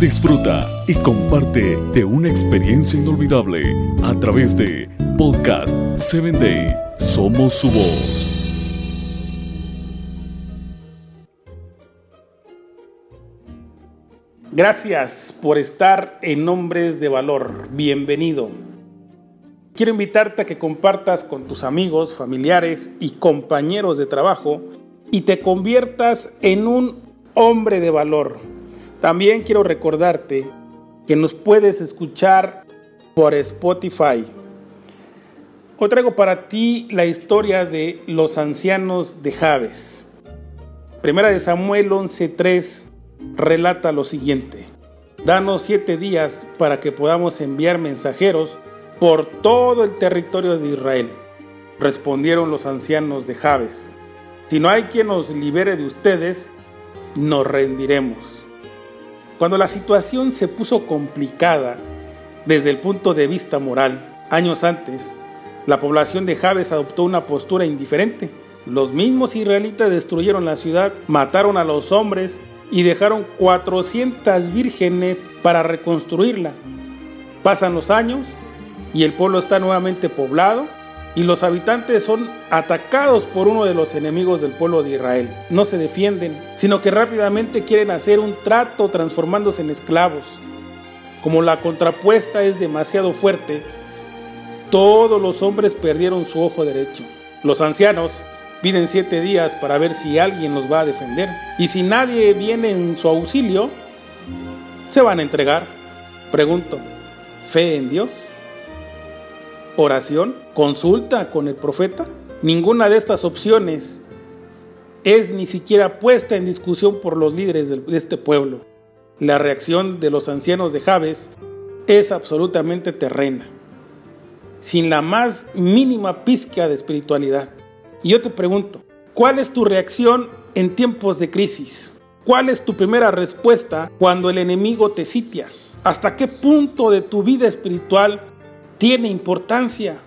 Disfruta y comparte de una experiencia inolvidable a través de Podcast 7 Day. Somos su voz. Gracias por estar en Hombres de Valor. Bienvenido. Quiero invitarte a que compartas con tus amigos, familiares y compañeros de trabajo y te conviertas en un hombre de valor. También quiero recordarte que nos puedes escuchar por Spotify. Hoy traigo para ti la historia de los ancianos de Javes. Primera de Samuel 11:3 relata lo siguiente. Danos siete días para que podamos enviar mensajeros por todo el territorio de Israel. Respondieron los ancianos de Jabes. Si no hay quien nos libere de ustedes, nos rendiremos. Cuando la situación se puso complicada desde el punto de vista moral, años antes, la población de Jabes adoptó una postura indiferente. Los mismos israelitas destruyeron la ciudad, mataron a los hombres y dejaron 400 vírgenes para reconstruirla. Pasan los años y el pueblo está nuevamente poblado y los habitantes son atacados por uno de los enemigos del pueblo de Israel. No se defienden, sino que rápidamente quieren hacer un trato transformándose en esclavos. Como la contrapuesta es demasiado fuerte, todos los hombres perdieron su ojo derecho. Los ancianos Piden siete días para ver si alguien los va a defender. Y si nadie viene en su auxilio, se van a entregar. Pregunto, ¿fe en Dios? ¿Oración? ¿Consulta con el profeta? Ninguna de estas opciones es ni siquiera puesta en discusión por los líderes de este pueblo. La reacción de los ancianos de Javes es absolutamente terrena, sin la más mínima pizca de espiritualidad. Y yo te pregunto, ¿cuál es tu reacción en tiempos de crisis? ¿Cuál es tu primera respuesta cuando el enemigo te sitia? ¿Hasta qué punto de tu vida espiritual tiene importancia?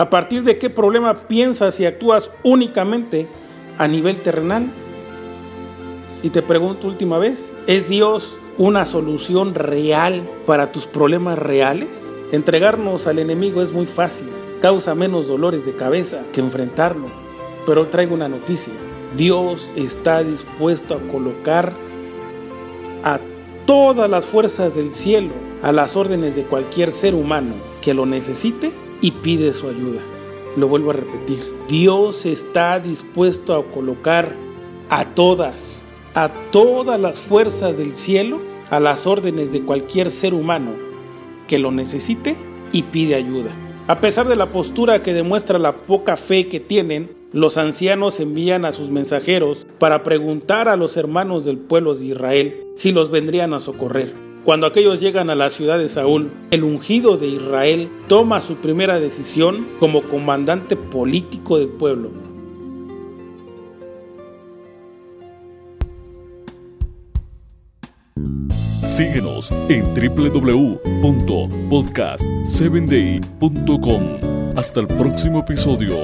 ¿A partir de qué problema piensas y actúas únicamente a nivel terrenal? Y te pregunto última vez, ¿es Dios una solución real para tus problemas reales? Entregarnos al enemigo es muy fácil causa menos dolores de cabeza que enfrentarlo. Pero traigo una noticia. Dios está dispuesto a colocar a todas las fuerzas del cielo a las órdenes de cualquier ser humano que lo necesite y pide su ayuda. Lo vuelvo a repetir. Dios está dispuesto a colocar a todas, a todas las fuerzas del cielo a las órdenes de cualquier ser humano que lo necesite y pide ayuda. A pesar de la postura que demuestra la poca fe que tienen, los ancianos envían a sus mensajeros para preguntar a los hermanos del pueblo de Israel si los vendrían a socorrer. Cuando aquellos llegan a la ciudad de Saúl, el ungido de Israel toma su primera decisión como comandante político del pueblo. Síguenos en www.podcast7day.com. Hasta el próximo episodio.